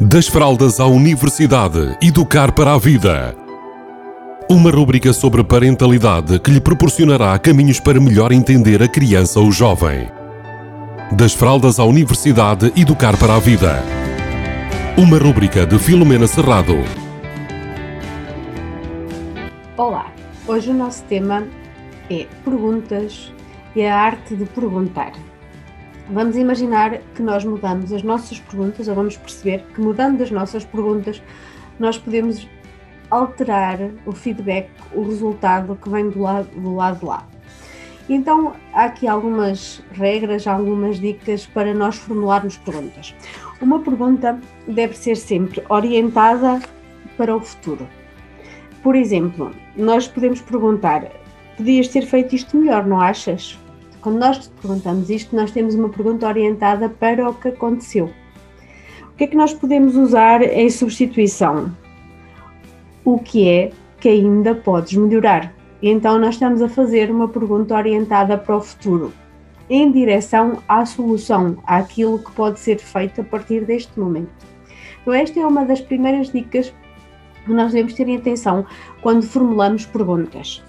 Das fraldas à universidade, educar para a vida. Uma rúbrica sobre parentalidade que lhe proporcionará caminhos para melhor entender a criança ou jovem. Das fraldas à universidade, educar para a vida. Uma rúbrica de Filomena Serrado. Olá, hoje o nosso tema é perguntas e a arte de perguntar. Vamos imaginar que nós mudamos as nossas perguntas, ou vamos perceber que mudando as nossas perguntas, nós podemos alterar o feedback, o resultado que vem do lado, do lado lá. Então, há aqui algumas regras, algumas dicas para nós formularmos perguntas. Uma pergunta deve ser sempre orientada para o futuro. Por exemplo, nós podemos perguntar: podias ter feito isto melhor, não achas? Quando nós perguntamos isto, nós temos uma pergunta orientada para o que aconteceu. O que é que nós podemos usar em substituição? O que é que ainda podes melhorar? E então nós estamos a fazer uma pergunta orientada para o futuro, em direção à solução, àquilo que pode ser feito a partir deste momento. Então esta é uma das primeiras dicas que nós devemos ter em atenção quando formulamos perguntas.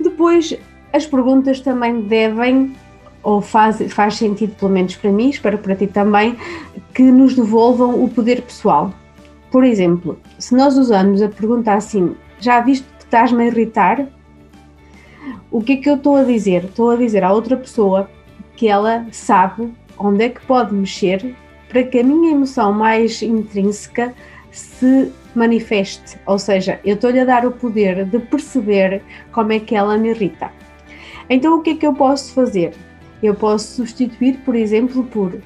Depois, as perguntas também devem, ou faz, faz sentido, pelo menos para mim, espero para ti também, que nos devolvam o poder pessoal. Por exemplo, se nós usamos a pergunta assim, já viste que estás-me a irritar? O que é que eu estou a dizer? Estou a dizer à outra pessoa que ela sabe onde é que pode mexer para que a minha emoção mais intrínseca se manifeste. Ou seja, eu estou-lhe a dar o poder de perceber como é que ela me irrita. Então, o que é que eu posso fazer? Eu posso substituir, por exemplo, por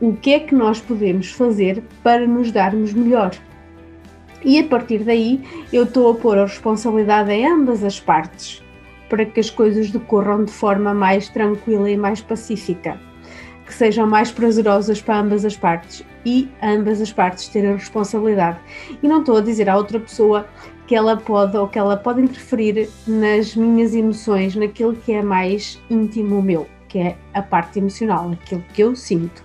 o que é que nós podemos fazer para nos darmos melhor. E a partir daí, eu estou a pôr a responsabilidade em ambas as partes para que as coisas decorram de forma mais tranquila e mais pacífica, que sejam mais prazerosas para ambas as partes e ambas as partes terem responsabilidade. E não estou a dizer à outra pessoa que ela pode ou que ela pode interferir nas minhas emoções, naquilo que é mais íntimo meu, que é a parte emocional, aquilo que eu sinto.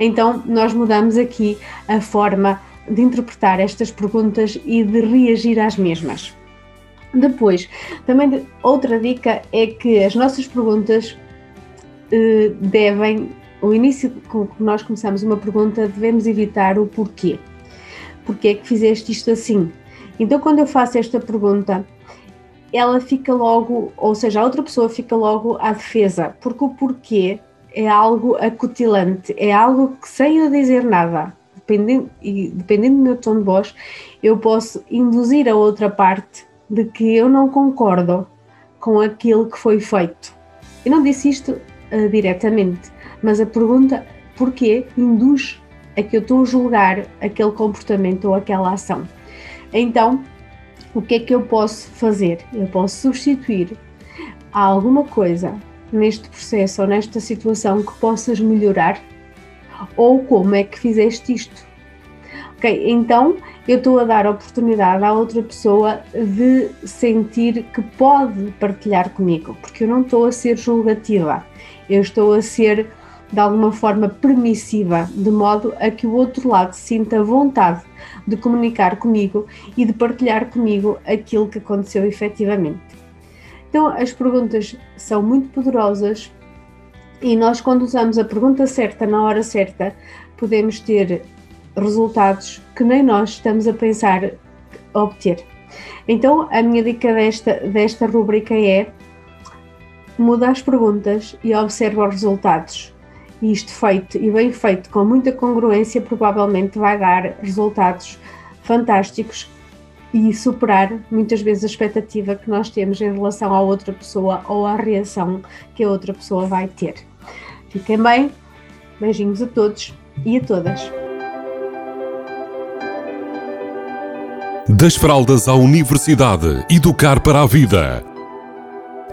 Então, nós mudamos aqui a forma de interpretar estas perguntas e de reagir às mesmas. Depois, também outra dica é que as nossas perguntas eh, devem, o início com que nós começamos uma pergunta, devemos evitar o porquê. Porquê é que fizeste isto assim? Então, quando eu faço esta pergunta, ela fica logo, ou seja, a outra pessoa fica logo à defesa, porque o porquê é algo acutilante, é algo que sem eu dizer nada, dependendo, e dependendo do meu tom de voz, eu posso induzir a outra parte de que eu não concordo com aquilo que foi feito. Eu não disse isto uh, diretamente, mas a pergunta porquê induz a que eu estou a julgar aquele comportamento ou aquela ação. Então, o que é que eu posso fazer? Eu posso substituir alguma coisa neste processo ou nesta situação que possas melhorar? Ou como é que fizeste isto? Ok, então eu estou a dar oportunidade à outra pessoa de sentir que pode partilhar comigo, porque eu não estou a ser julgativa, eu estou a ser de alguma forma permissiva, de modo a que o outro lado sinta vontade de comunicar comigo e de partilhar comigo aquilo que aconteceu efetivamente. Então, as perguntas são muito poderosas e nós, quando usamos a pergunta certa na hora certa, podemos ter resultados que nem nós estamos a pensar obter. Então, a minha dica desta, desta rubrica é muda as perguntas e observa os resultados e isto feito e bem feito com muita congruência provavelmente vai dar resultados fantásticos e superar muitas vezes a expectativa que nós temos em relação à outra pessoa ou à reação que a outra pessoa vai ter. Fiquem bem, beijinhos a todos e a todas. Das fraldas à universidade, educar para a vida.